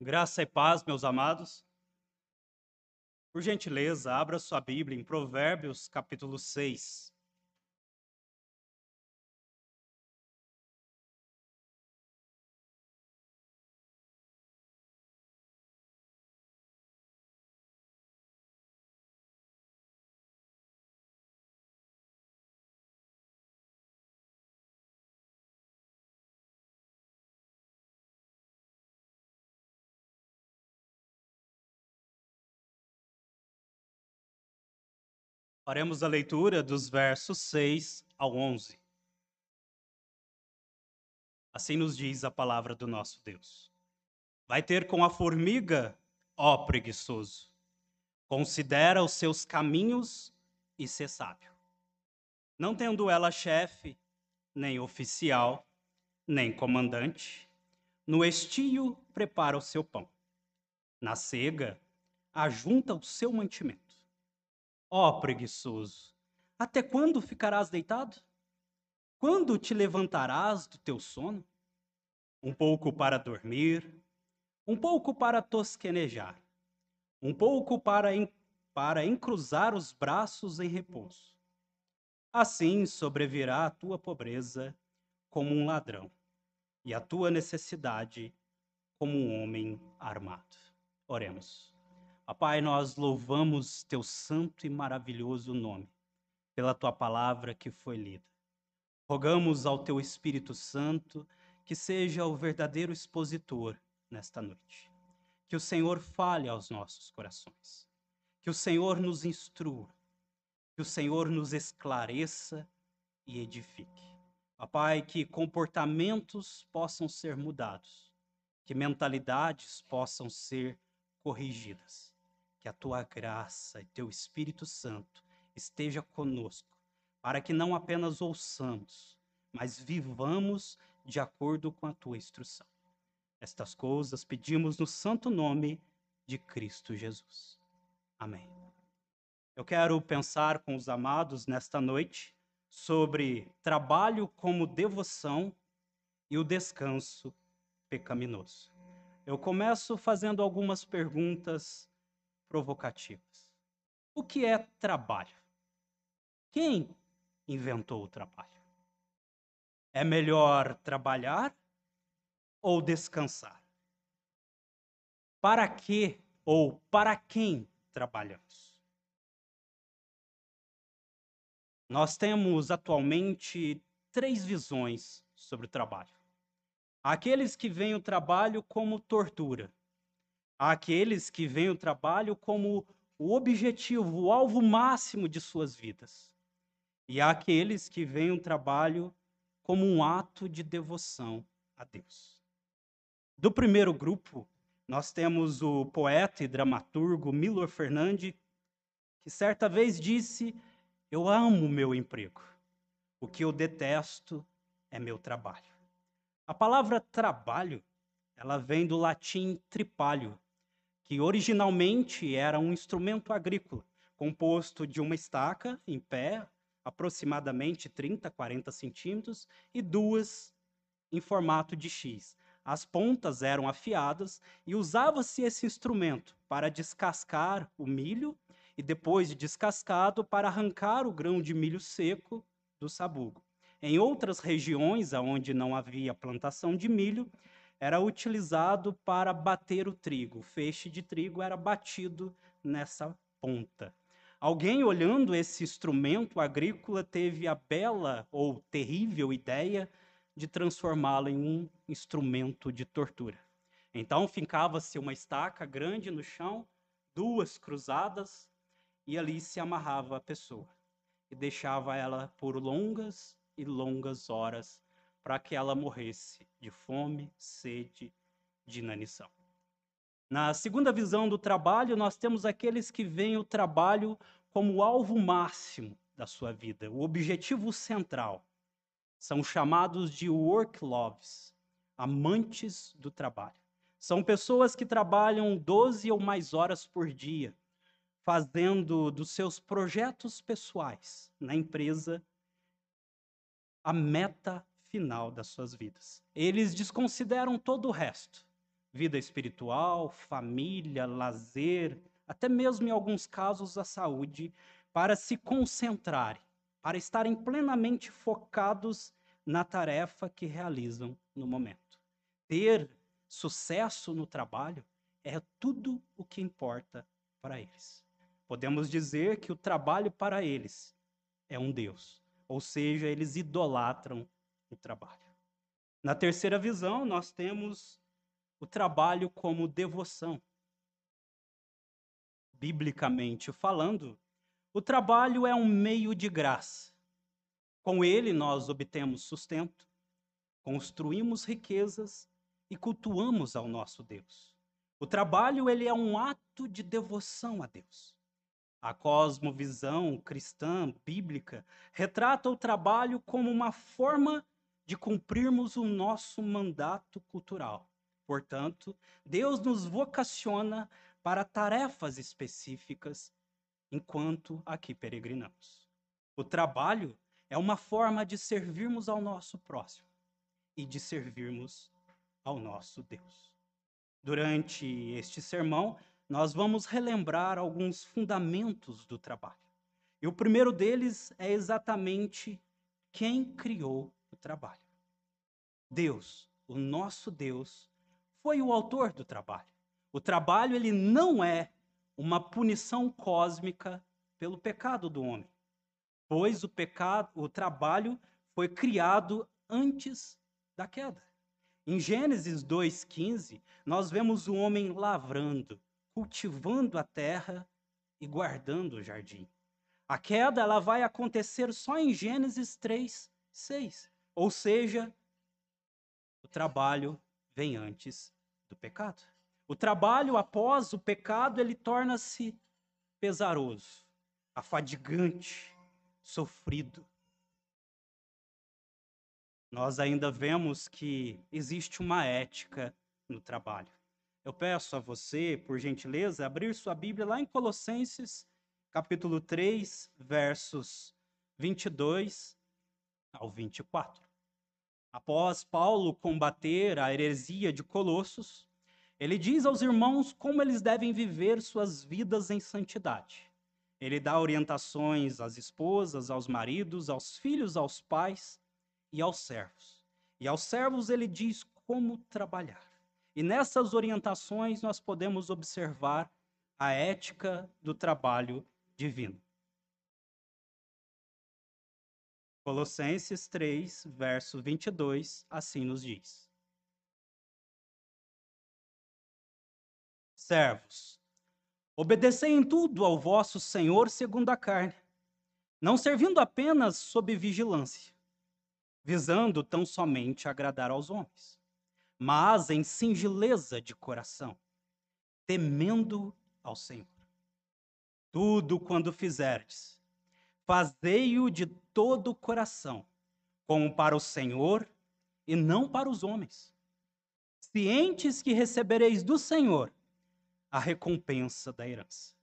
Graça e paz, meus amados. Por gentileza, abra sua Bíblia em Provérbios, capítulo 6. Faremos a leitura dos versos 6 ao 11. Assim nos diz a palavra do nosso Deus. Vai ter com a formiga, ó preguiçoso. Considera os seus caminhos e ser sábio. Não tendo ela chefe, nem oficial, nem comandante, no estio prepara o seu pão. Na cega, ajunta o seu mantimento Ó oh, preguiçoso, até quando ficarás deitado? Quando te levantarás do teu sono? Um pouco para dormir, um pouco para tosquenejar, um pouco para, para encruzar os braços em repouso. Assim sobrevirá a tua pobreza como um ladrão, e a tua necessidade como um homem armado. Oremos. Pai, nós louvamos teu santo e maravilhoso nome pela tua palavra que foi lida. Rogamos ao teu Espírito Santo que seja o verdadeiro expositor nesta noite. Que o Senhor fale aos nossos corações. Que o Senhor nos instrua. Que o Senhor nos esclareça e edifique. Pai, que comportamentos possam ser mudados, que mentalidades possam ser corrigidas que a tua graça e teu Espírito Santo esteja conosco, para que não apenas ouçamos, mas vivamos de acordo com a tua instrução. Estas coisas pedimos no santo nome de Cristo Jesus. Amém. Eu quero pensar com os amados nesta noite sobre trabalho como devoção e o descanso pecaminoso. Eu começo fazendo algumas perguntas provocativas. O que é trabalho? Quem inventou o trabalho? É melhor trabalhar ou descansar? Para que ou para quem trabalhamos? Nós temos atualmente três visões sobre o trabalho. Aqueles que veem o trabalho como tortura, àqueles que veem o trabalho como o objetivo, o alvo máximo de suas vidas, e àqueles que veem o trabalho como um ato de devoção a Deus. Do primeiro grupo, nós temos o poeta e dramaturgo Milor Fernandes, que certa vez disse: Eu amo meu emprego. O que eu detesto é meu trabalho. A palavra trabalho, ela vem do latim tripalho, que originalmente era um instrumento agrícola, composto de uma estaca em pé, aproximadamente 30, 40 centímetros, e duas em formato de X. As pontas eram afiadas e usava-se esse instrumento para descascar o milho e, depois de descascado, para arrancar o grão de milho seco do sabugo. Em outras regiões onde não havia plantação de milho, era utilizado para bater o trigo. O feixe de trigo era batido nessa ponta. Alguém olhando esse instrumento agrícola teve a bela ou terrível ideia de transformá-lo em um instrumento de tortura. Então fincava-se uma estaca grande no chão, duas cruzadas, e ali se amarrava a pessoa e deixava ela por longas e longas horas para que ela morresse de fome, sede, de inanição. Na segunda visão do trabalho, nós temos aqueles que veem o trabalho como o alvo máximo da sua vida, o objetivo central. São chamados de work loves, amantes do trabalho. São pessoas que trabalham 12 ou mais horas por dia, fazendo dos seus projetos pessoais na empresa a meta final das suas vidas. Eles desconsideram todo o resto, vida espiritual, família, lazer, até mesmo em alguns casos a saúde, para se concentrarem, para estarem plenamente focados na tarefa que realizam no momento. Ter sucesso no trabalho é tudo o que importa para eles. Podemos dizer que o trabalho para eles é um Deus, ou seja, eles idolatram o trabalho. Na terceira visão, nós temos o trabalho como devoção. Biblicamente falando, o trabalho é um meio de graça. Com ele nós obtemos sustento, construímos riquezas e cultuamos ao nosso Deus. O trabalho ele é um ato de devoção a Deus. A cosmovisão cristã bíblica retrata o trabalho como uma forma de cumprirmos o nosso mandato cultural. Portanto, Deus nos vocaciona para tarefas específicas enquanto aqui peregrinamos. O trabalho é uma forma de servirmos ao nosso próximo e de servirmos ao nosso Deus. Durante este sermão, nós vamos relembrar alguns fundamentos do trabalho. E o primeiro deles é exatamente quem criou trabalho. Deus, o nosso Deus, foi o autor do trabalho. O trabalho ele não é uma punição cósmica pelo pecado do homem, pois o pecado, o trabalho foi criado antes da queda. Em Gênesis 2:15, nós vemos o homem lavrando, cultivando a terra e guardando o jardim. A queda ela vai acontecer só em Gênesis 3:6, ou seja, o trabalho vem antes do pecado. O trabalho após o pecado, ele torna-se pesaroso, afadigante, sofrido. Nós ainda vemos que existe uma ética no trabalho. Eu peço a você, por gentileza, abrir sua Bíblia lá em Colossenses, capítulo 3, versos 22 ao 24. Após Paulo combater a heresia de Colossos, ele diz aos irmãos como eles devem viver suas vidas em santidade. Ele dá orientações às esposas, aos maridos, aos filhos, aos pais e aos servos. E aos servos ele diz como trabalhar. E nessas orientações nós podemos observar a ética do trabalho divino. Colossenses 3, verso 22, assim nos diz: Servos, obedecei em tudo ao vosso Senhor segundo a carne, não servindo apenas sob vigilância, visando tão somente agradar aos homens, mas em singeleza de coração, temendo ao Senhor. Tudo quando fizerdes, fazei-o de todo o coração, como para o Senhor e não para os homens. Cientes que recebereis do Senhor a recompensa da herança.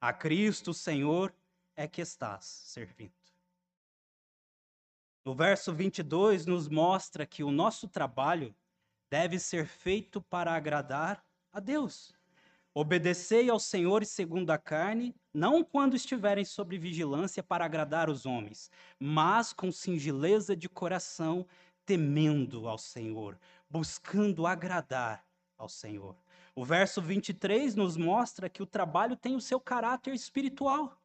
A Cristo, Senhor, é que estás servindo. No verso 22, nos mostra que o nosso trabalho deve ser feito para agradar a Deus. Obedecei ao Senhor segundo a carne, não quando estiverem sob vigilância para agradar os homens, mas com singeleza de coração, temendo ao Senhor, buscando agradar ao Senhor. O verso 23 nos mostra que o trabalho tem o seu caráter espiritual.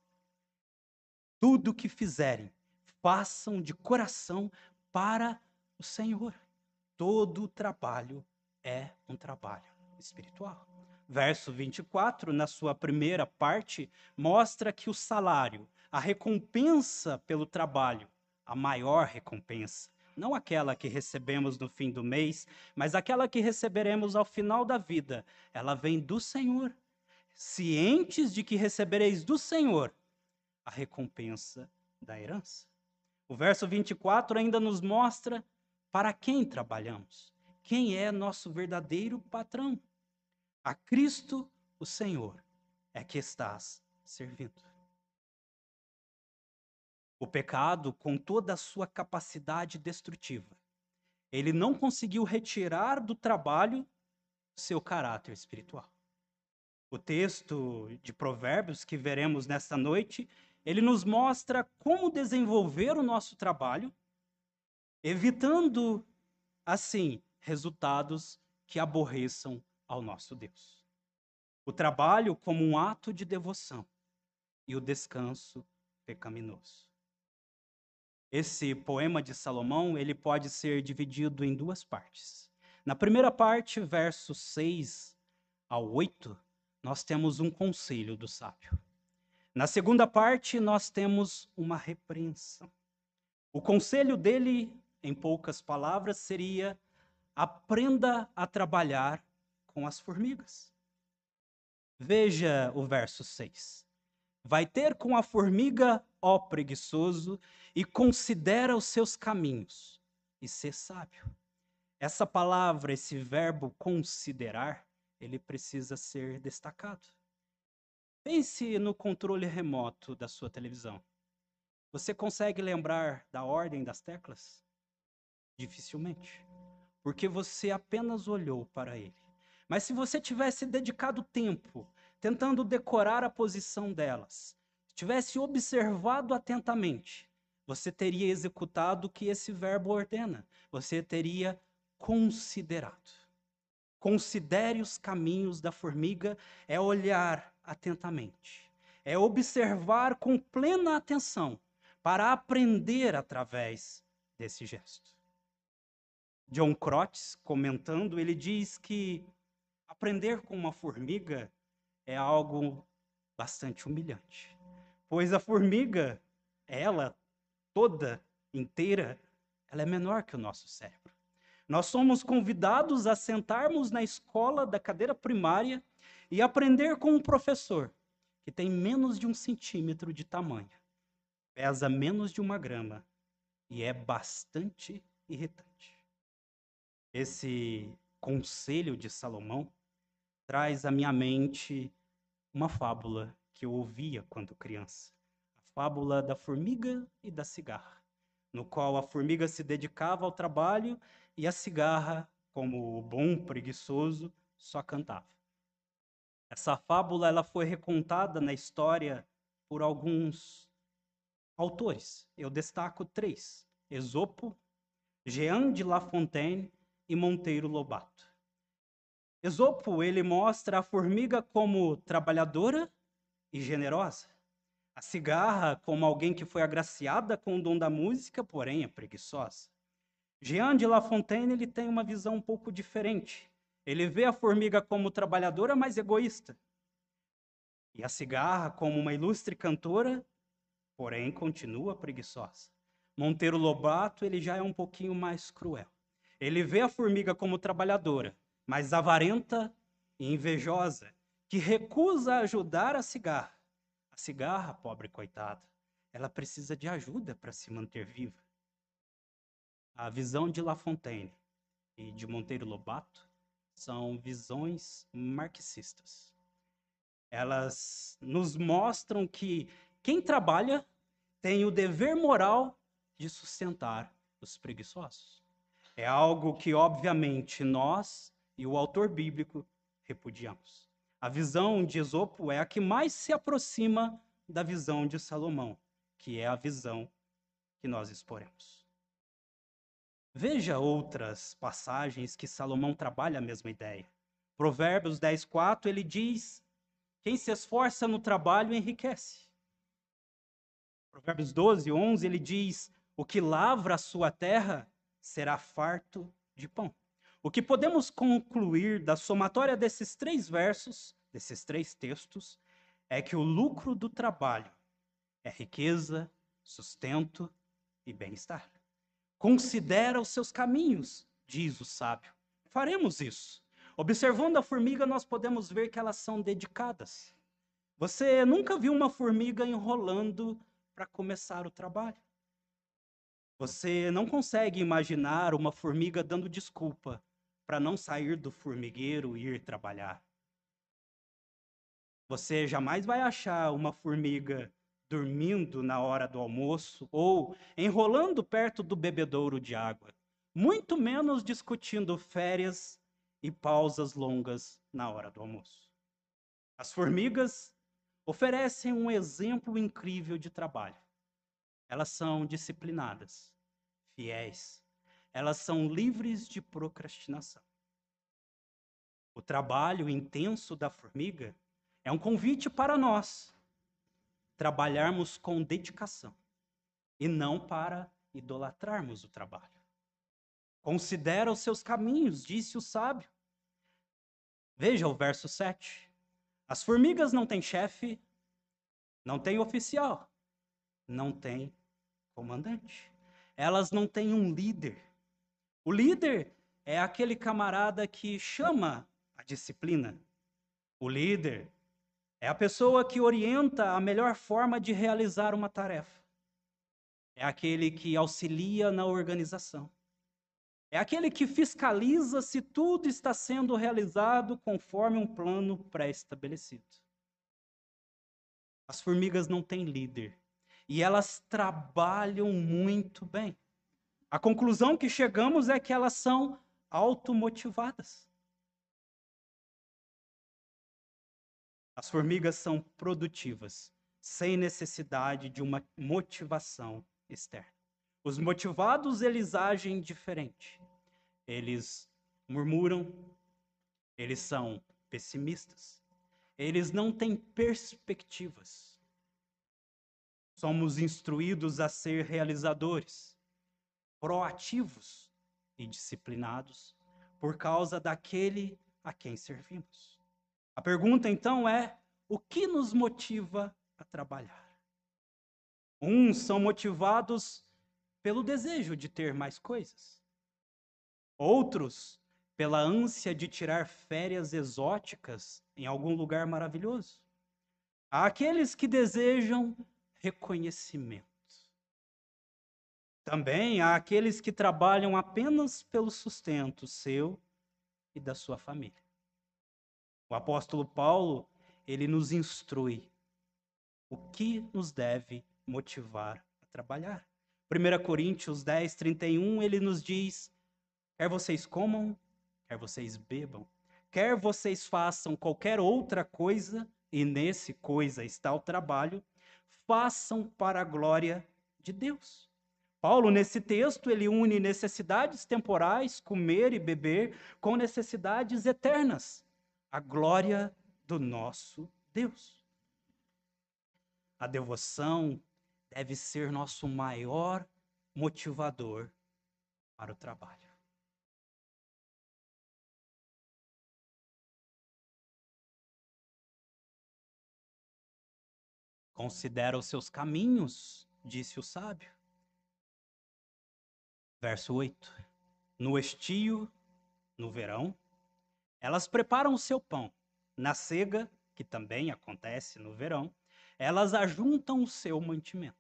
Tudo que fizerem, façam de coração para o Senhor. Todo trabalho é um trabalho espiritual verso 24, na sua primeira parte, mostra que o salário, a recompensa pelo trabalho, a maior recompensa, não aquela que recebemos no fim do mês, mas aquela que receberemos ao final da vida, ela vem do Senhor. Cientes de que recebereis do Senhor a recompensa da herança. O verso 24 ainda nos mostra para quem trabalhamos, quem é nosso verdadeiro patrão. A Cristo, o Senhor, é que estás servindo. O pecado, com toda a sua capacidade destrutiva, ele não conseguiu retirar do trabalho seu caráter espiritual. O texto de Provérbios que veremos nesta noite, ele nos mostra como desenvolver o nosso trabalho, evitando, assim, resultados que aborreçam ao nosso Deus. O trabalho como um ato de devoção e o descanso pecaminoso. Esse poema de Salomão, ele pode ser dividido em duas partes. Na primeira parte, versos 6 ao 8, nós temos um conselho do sábio. Na segunda parte, nós temos uma repreensão. O conselho dele, em poucas palavras, seria: aprenda a trabalhar com as formigas. Veja o verso 6. Vai ter com a formiga, ó preguiçoso, e considera os seus caminhos, e ser sábio. Essa palavra, esse verbo considerar, ele precisa ser destacado. Pense no controle remoto da sua televisão. Você consegue lembrar da ordem das teclas? Dificilmente, porque você apenas olhou para ele. Mas se você tivesse dedicado tempo tentando decorar a posição delas, tivesse observado atentamente, você teria executado o que esse verbo ordena. Você teria considerado. Considere os caminhos da formiga é olhar atentamente, é observar com plena atenção para aprender através desse gesto. John Crotts, comentando, ele diz que aprender com uma formiga é algo bastante humilhante, pois a formiga, ela toda inteira, ela é menor que o nosso cérebro. Nós somos convidados a sentarmos na escola da cadeira primária e aprender com um professor que tem menos de um centímetro de tamanho, pesa menos de uma grama e é bastante irritante. Esse conselho de Salomão traz à minha mente uma fábula que eu ouvia quando criança. A fábula da formiga e da cigarra, no qual a formiga se dedicava ao trabalho e a cigarra, como o bom preguiçoso, só cantava. Essa fábula ela foi recontada na história por alguns autores. Eu destaco três: Esopo, Jean de La Fontaine e Monteiro Lobato. Esopo ele mostra a formiga como trabalhadora e generosa, a cigarra como alguém que foi agraciada com o dom da música, porém é preguiçosa. Jean de La Fontaine ele tem uma visão um pouco diferente. Ele vê a formiga como trabalhadora, mas egoísta. E a cigarra como uma ilustre cantora, porém continua preguiçosa. Monteiro Lobato ele já é um pouquinho mais cruel. Ele vê a formiga como trabalhadora, mas avarenta e invejosa, que recusa ajudar a cigarra. A cigarra, pobre coitada, ela precisa de ajuda para se manter viva. A visão de La Fontaine e de Monteiro Lobato são visões marxistas. Elas nos mostram que quem trabalha tem o dever moral de sustentar os preguiçosos. É algo que, obviamente, nós e o autor bíblico repudiamos. A visão de Esopo é a que mais se aproxima da visão de Salomão, que é a visão que nós exporemos. Veja outras passagens que Salomão trabalha a mesma ideia. Provérbios 10:4 ele diz: Quem se esforça no trabalho enriquece. Provérbios 12:11 ele diz: O que lavra a sua terra será farto de pão. O que podemos concluir da somatória desses três versos, desses três textos, é que o lucro do trabalho é riqueza, sustento e bem-estar. Considera os seus caminhos, diz o sábio. Faremos isso. Observando a formiga, nós podemos ver que elas são dedicadas. Você nunca viu uma formiga enrolando para começar o trabalho. Você não consegue imaginar uma formiga dando desculpa para não sair do formigueiro e ir trabalhar. Você jamais vai achar uma formiga dormindo na hora do almoço ou enrolando perto do bebedouro de água, muito menos discutindo férias e pausas longas na hora do almoço. As formigas oferecem um exemplo incrível de trabalho. Elas são disciplinadas, fiéis, elas são livres de procrastinação. O trabalho intenso da formiga é um convite para nós trabalharmos com dedicação e não para idolatrarmos o trabalho. Considera os seus caminhos, disse o sábio. Veja o verso 7. As formigas não têm chefe, não têm oficial, não têm comandante. Elas não têm um líder. O líder é aquele camarada que chama a disciplina. O líder é a pessoa que orienta a melhor forma de realizar uma tarefa. É aquele que auxilia na organização. É aquele que fiscaliza se tudo está sendo realizado conforme um plano pré-estabelecido. As formigas não têm líder e elas trabalham muito bem. A conclusão que chegamos é que elas são automotivadas. As formigas são produtivas, sem necessidade de uma motivação externa. Os motivados, eles agem diferente. Eles murmuram, eles são pessimistas, eles não têm perspectivas. Somos instruídos a ser realizadores, proativos e disciplinados por causa daquele a quem servimos. A pergunta então é: o que nos motiva a trabalhar? Uns são motivados pelo desejo de ter mais coisas. Outros pela ânsia de tirar férias exóticas em algum lugar maravilhoso. Há aqueles que desejam reconhecimento. Também há aqueles que trabalham apenas pelo sustento seu e da sua família. O apóstolo Paulo, ele nos instrui o que nos deve motivar a trabalhar. 1 Coríntios 10, 31, ele nos diz: quer vocês comam, quer vocês bebam, quer vocês façam qualquer outra coisa, e nesse coisa está o trabalho, façam para a glória de Deus. Paulo, nesse texto, ele une necessidades temporais, comer e beber, com necessidades eternas, a glória do nosso Deus. A devoção deve ser nosso maior motivador para o trabalho. Considera os seus caminhos, disse o sábio. Verso 8. No estio, no verão, elas preparam o seu pão. Na cega, que também acontece no verão, elas ajuntam o seu mantimento.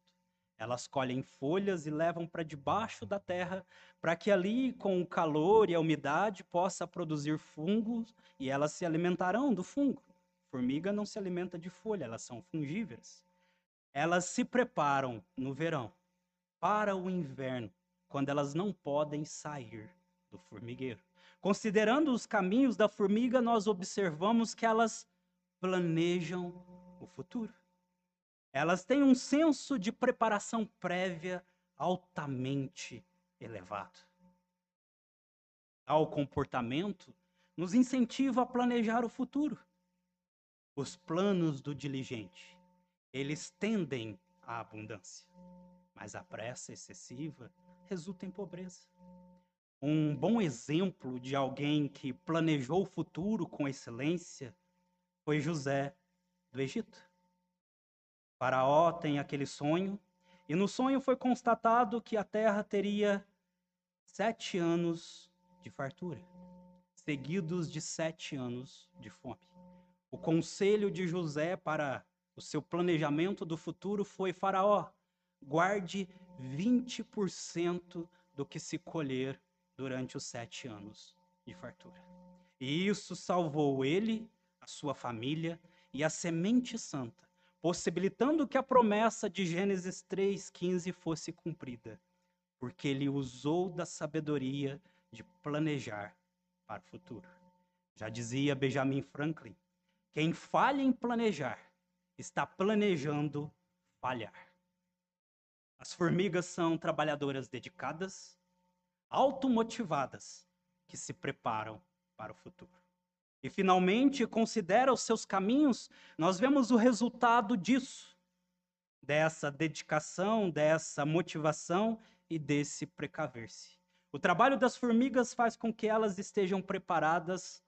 Elas colhem folhas e levam para debaixo da terra, para que ali, com o calor e a umidade, possa produzir fungos e elas se alimentarão do fungo. Formiga não se alimenta de folha, elas são fungíveras. Elas se preparam no verão para o inverno, quando elas não podem sair do formigueiro. Considerando os caminhos da formiga, nós observamos que elas planejam o futuro. Elas têm um senso de preparação prévia altamente elevado. Tal comportamento nos incentiva a planejar o futuro. Os planos do diligente, eles tendem à abundância, mas a pressa excessiva resulta em pobreza. Um bom exemplo de alguém que planejou o futuro com excelência foi José do Egito. Faraó tem aquele sonho, e no sonho foi constatado que a terra teria sete anos de fartura, seguidos de sete anos de fome. O conselho de José para o seu planejamento do futuro foi: Faraó, guarde 20% do que se colher durante os sete anos de fartura. E isso salvou ele, a sua família e a semente santa, possibilitando que a promessa de Gênesis 3,15 fosse cumprida, porque ele usou da sabedoria de planejar para o futuro. Já dizia Benjamin Franklin: quem falha em planejar está planejando falhar. As formigas são trabalhadoras dedicadas, automotivadas, que se preparam para o futuro. E finalmente considera os seus caminhos, nós vemos o resultado disso, dessa dedicação, dessa motivação e desse precaver-se. O trabalho das formigas faz com que elas estejam preparadas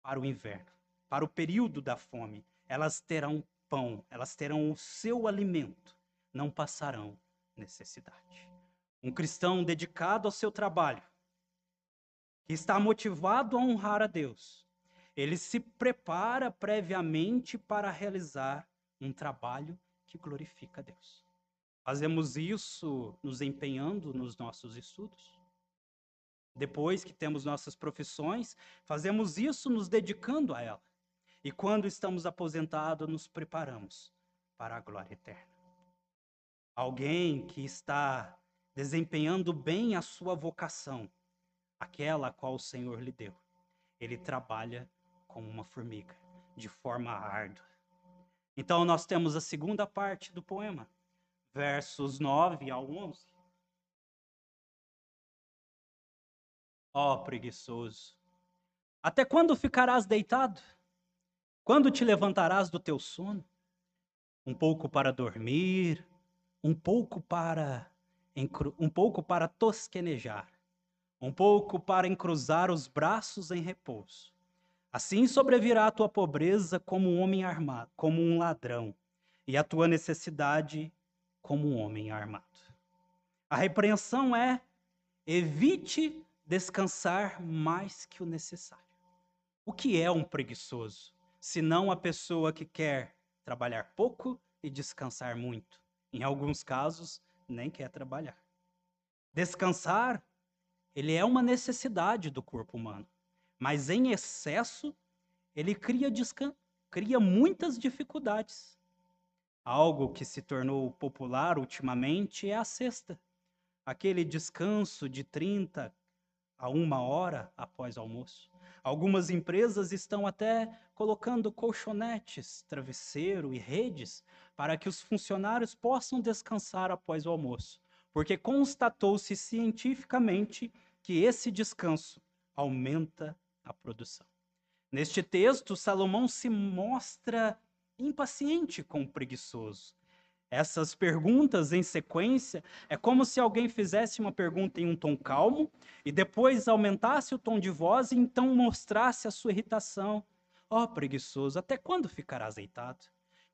para o inverno, para o período da fome. Elas terão pão, elas terão o seu alimento, não passarão necessidade. Um cristão dedicado ao seu trabalho, que está motivado a honrar a Deus, ele se prepara previamente para realizar um trabalho que glorifica a Deus. Fazemos isso nos empenhando nos nossos estudos. Depois que temos nossas profissões, fazemos isso nos dedicando a ela. E quando estamos aposentados, nos preparamos para a glória eterna. Alguém que está desempenhando bem a sua vocação, aquela a qual o Senhor lhe deu, ele trabalha como uma formiga, de forma árdua. Então, nós temos a segunda parte do poema, versos 9 ao 11. Ó oh, preguiçoso, até quando ficarás deitado? Quando te levantarás do teu sono? Um pouco para dormir, um pouco para um pouco para tosquenejar, um pouco para encruzar os braços em repouso. Assim sobrevirá a tua pobreza como um homem armado, como um ladrão, e a tua necessidade como um homem armado. A repreensão é: evite descansar mais que o necessário. O que é um preguiçoso? Senão a pessoa que quer trabalhar pouco e descansar muito. Em alguns casos, nem quer trabalhar. Descansar, ele é uma necessidade do corpo humano, mas em excesso, ele cria, cria muitas dificuldades. Algo que se tornou popular ultimamente é a cesta. Aquele descanso de 30 a uma hora após o almoço. Algumas empresas estão até colocando colchonetes, travesseiro e redes para que os funcionários possam descansar após o almoço, porque constatou-se cientificamente que esse descanso aumenta a produção. Neste texto, Salomão se mostra impaciente com o preguiçoso. Essas perguntas em sequência é como se alguém fizesse uma pergunta em um tom calmo e depois aumentasse o tom de voz e então mostrasse a sua irritação. Ó oh, preguiçoso, até quando ficarás deitado?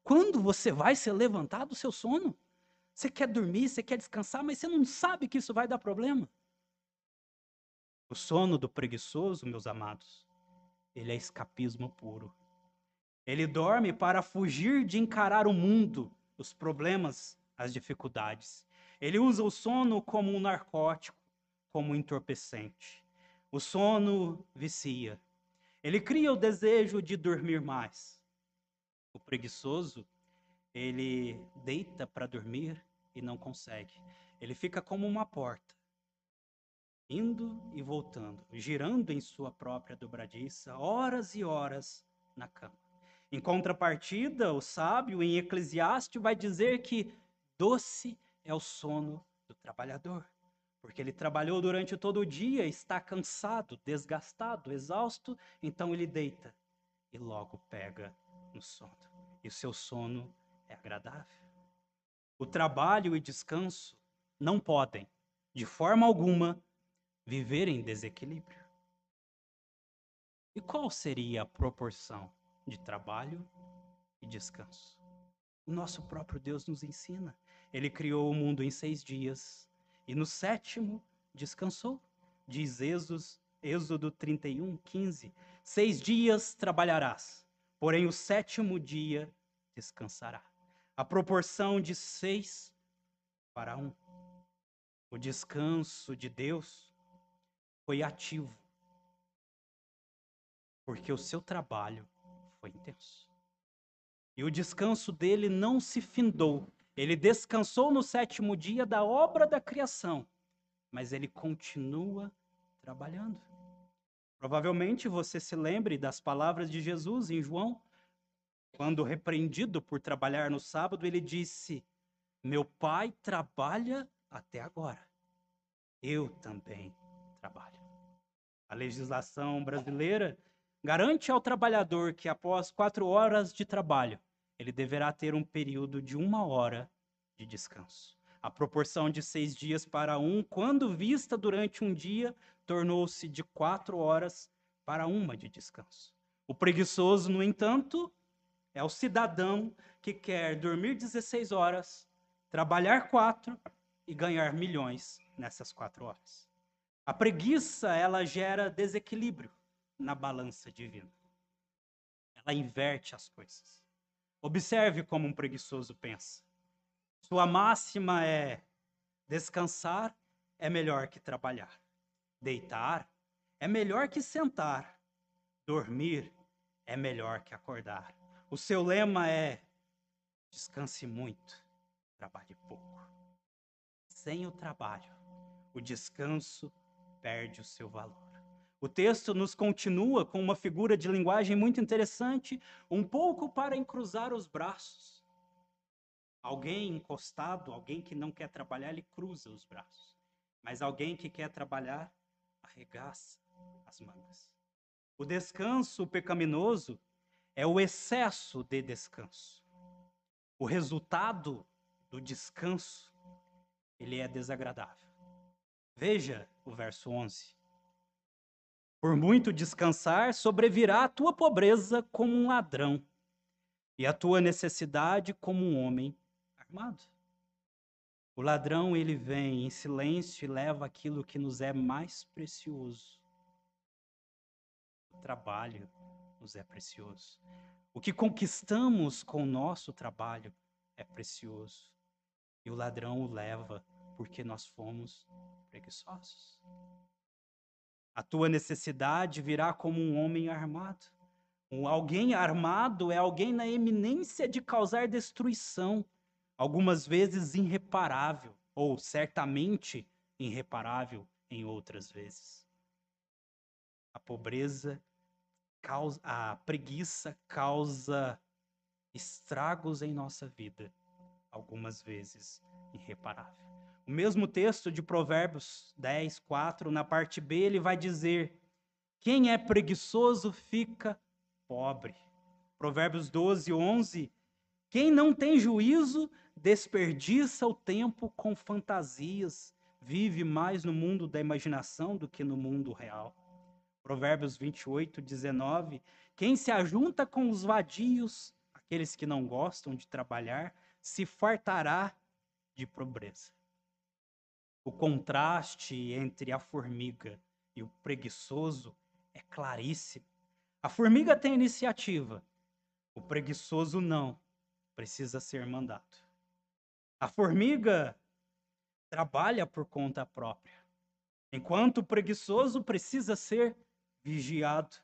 Quando você vai se levantar do seu sono? Você quer dormir, você quer descansar, mas você não sabe que isso vai dar problema. O sono do preguiçoso, meus amados, ele é escapismo puro. Ele dorme para fugir de encarar o mundo, os problemas, as dificuldades. Ele usa o sono como um narcótico, como um entorpecente. O sono vicia. Ele cria o desejo de dormir mais. O preguiçoso, ele deita para dormir e não consegue. Ele fica como uma porta indo e voltando, girando em sua própria dobradiça, horas e horas na cama. Em contrapartida, o sábio em Eclesiastes vai dizer que doce é o sono do trabalhador, porque ele trabalhou durante todo o dia, está cansado, desgastado, exausto, então ele deita e logo pega no sono. E o seu sono é agradável. O trabalho e descanso não podem, de forma alguma, viver em desequilíbrio. E qual seria a proporção de trabalho e descanso? O nosso próprio Deus nos ensina. Ele criou o mundo em seis dias e no sétimo descansou. Diz Êxodo, Êxodo 31, 15: Seis dias trabalharás, porém o sétimo dia descansará. A proporção de seis para um. O descanso de Deus foi ativo. Porque o seu trabalho intenso. E o descanso dele não se findou. Ele descansou no sétimo dia da obra da criação, mas ele continua trabalhando. Provavelmente você se lembre das palavras de Jesus em João, quando repreendido por trabalhar no sábado, ele disse: Meu pai trabalha até agora. Eu também trabalho. A legislação brasileira garante ao trabalhador que, após quatro horas de trabalho, ele deverá ter um período de uma hora de descanso. A proporção de seis dias para um, quando vista durante um dia, tornou-se de quatro horas para uma de descanso. O preguiçoso, no entanto, é o cidadão que quer dormir 16 horas, trabalhar quatro e ganhar milhões nessas quatro horas. A preguiça, ela gera desequilíbrio na balança divina. Ela inverte as coisas. Observe como um preguiçoso pensa. Sua máxima é: descansar é melhor que trabalhar. Deitar é melhor que sentar. Dormir é melhor que acordar. O seu lema é: descanse muito, trabalhe pouco. Sem o trabalho, o descanso perde o seu valor. O texto nos continua com uma figura de linguagem muito interessante, um pouco para encruzar os braços. Alguém encostado, alguém que não quer trabalhar, ele cruza os braços. Mas alguém que quer trabalhar, arregaça as mangas. O descanso pecaminoso é o excesso de descanso. O resultado do descanso, ele é desagradável. Veja o verso 11. Por muito descansar, sobrevirá a tua pobreza como um ladrão, e a tua necessidade como um homem armado. O ladrão, ele vem em silêncio e leva aquilo que nos é mais precioso. O trabalho nos é precioso. O que conquistamos com o nosso trabalho é precioso. E o ladrão o leva porque nós fomos preguiçosos. A tua necessidade virá como um homem armado. Um alguém armado é alguém na eminência de causar destruição, algumas vezes irreparável, ou certamente irreparável em outras vezes. A pobreza, causa, a preguiça causa estragos em nossa vida, algumas vezes irreparável. O mesmo texto de Provérbios 10, 4, na parte B, ele vai dizer: Quem é preguiçoso fica pobre. Provérbios 12, 11. Quem não tem juízo desperdiça o tempo com fantasias, vive mais no mundo da imaginação do que no mundo real. Provérbios 28, 19. Quem se ajunta com os vadios, aqueles que não gostam de trabalhar, se fartará de pobreza. O contraste entre a formiga e o preguiçoso é claríssimo. A formiga tem iniciativa, o preguiçoso não, precisa ser mandado. A formiga trabalha por conta própria, enquanto o preguiçoso precisa ser vigiado.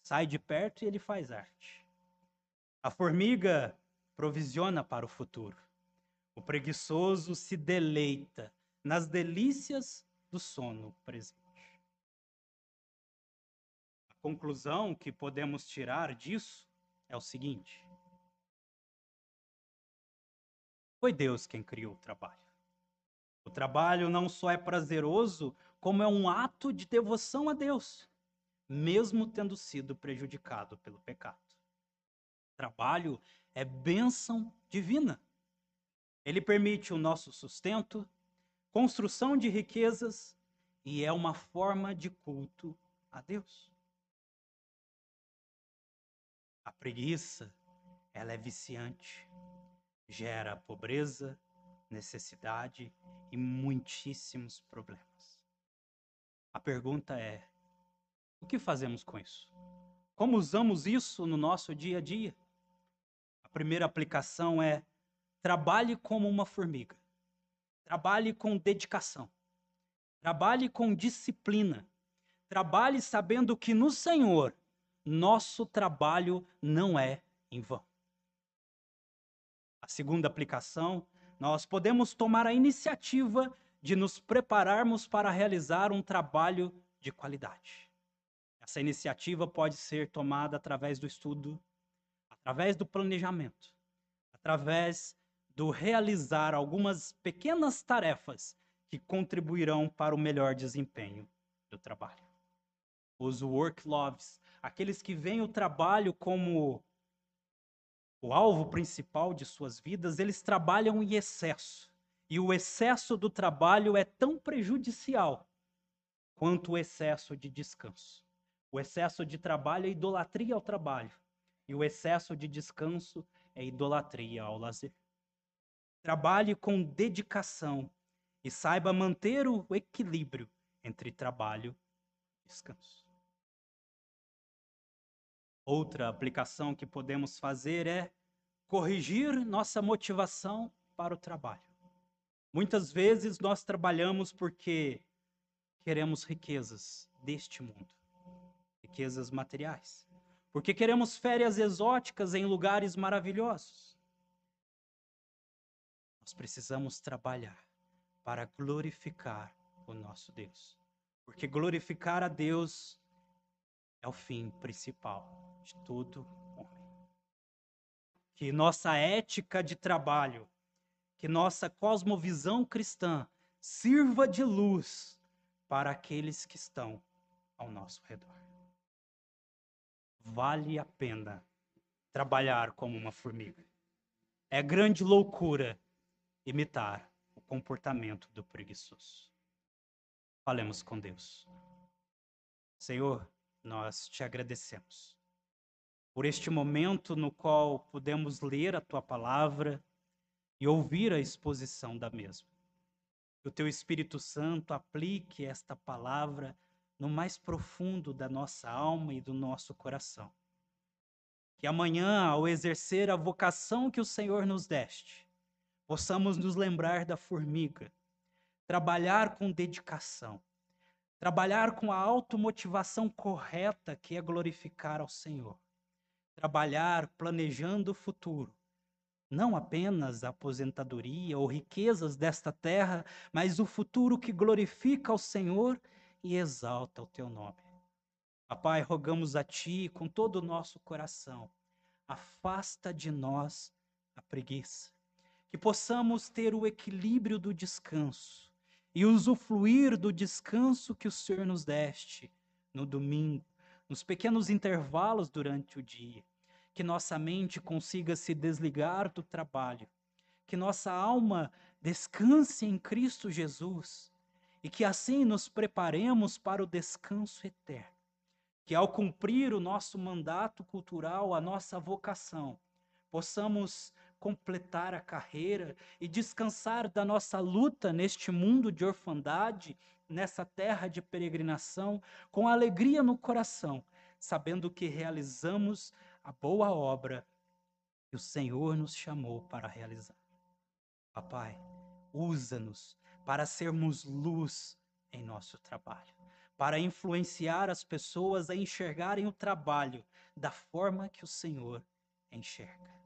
Sai de perto e ele faz arte. A formiga provisiona para o futuro. O preguiçoso se deleita nas delícias do sono presente. A conclusão que podemos tirar disso é o seguinte: foi Deus quem criou o trabalho. O trabalho não só é prazeroso, como é um ato de devoção a Deus, mesmo tendo sido prejudicado pelo pecado. O trabalho é bênção divina. Ele permite o nosso sustento, construção de riquezas e é uma forma de culto a Deus. A preguiça, ela é viciante, gera pobreza, necessidade e muitíssimos problemas. A pergunta é: o que fazemos com isso? Como usamos isso no nosso dia a dia? A primeira aplicação é: trabalhe como uma formiga. Trabalhe com dedicação. Trabalhe com disciplina. Trabalhe sabendo que no Senhor nosso trabalho não é em vão. A segunda aplicação, nós podemos tomar a iniciativa de nos prepararmos para realizar um trabalho de qualidade. Essa iniciativa pode ser tomada através do estudo, através do planejamento, através do realizar algumas pequenas tarefas que contribuirão para o melhor desempenho do trabalho. Os work loves, aqueles que veem o trabalho como o alvo principal de suas vidas, eles trabalham em excesso. E o excesso do trabalho é tão prejudicial quanto o excesso de descanso. O excesso de trabalho é idolatria ao trabalho, e o excesso de descanso é idolatria ao lazer. Trabalhe com dedicação e saiba manter o equilíbrio entre trabalho e descanso. Outra aplicação que podemos fazer é corrigir nossa motivação para o trabalho. Muitas vezes nós trabalhamos porque queremos riquezas deste mundo, riquezas materiais, porque queremos férias exóticas em lugares maravilhosos. Nós precisamos trabalhar para glorificar o nosso Deus, porque glorificar a Deus é o fim principal de todo homem. Que nossa ética de trabalho, que nossa cosmovisão cristã sirva de luz para aqueles que estão ao nosso redor. Vale a pena trabalhar como uma formiga. É grande loucura imitar o comportamento do preguiçoso. Falemos com Deus. Senhor, nós te agradecemos por este momento no qual podemos ler a tua palavra e ouvir a exposição da mesma. Que o teu Espírito Santo aplique esta palavra no mais profundo da nossa alma e do nosso coração. Que amanhã, ao exercer a vocação que o Senhor nos deste, possamos nos lembrar da formiga, trabalhar com dedicação, trabalhar com a automotivação correta que é glorificar ao Senhor trabalhar planejando o futuro. Não apenas a aposentadoria ou riquezas desta terra, mas o futuro que glorifica ao Senhor e exalta o teu nome. Papai, rogamos a Ti com todo o nosso coração, afasta de nós a preguiça, que possamos ter o equilíbrio do descanso e usufruir do descanso que o Senhor nos deste no domingo, nos pequenos intervalos durante o dia, que nossa mente consiga se desligar do trabalho, que nossa alma descanse em Cristo Jesus e que assim nos preparemos para o descanso eterno. Que ao cumprir o nosso mandato cultural, a nossa vocação, possamos completar a carreira e descansar da nossa luta neste mundo de orfandade nessa terra de peregrinação com alegria no coração, sabendo que realizamos a boa obra que o Senhor nos chamou para realizar. Papai, usa-nos para sermos luz em nosso trabalho, para influenciar as pessoas a enxergarem o trabalho da forma que o Senhor enxerga.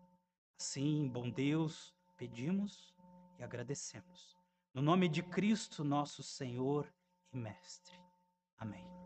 Assim, bom Deus, pedimos e agradecemos. No nome de Cristo, nosso Senhor e Mestre. Amém.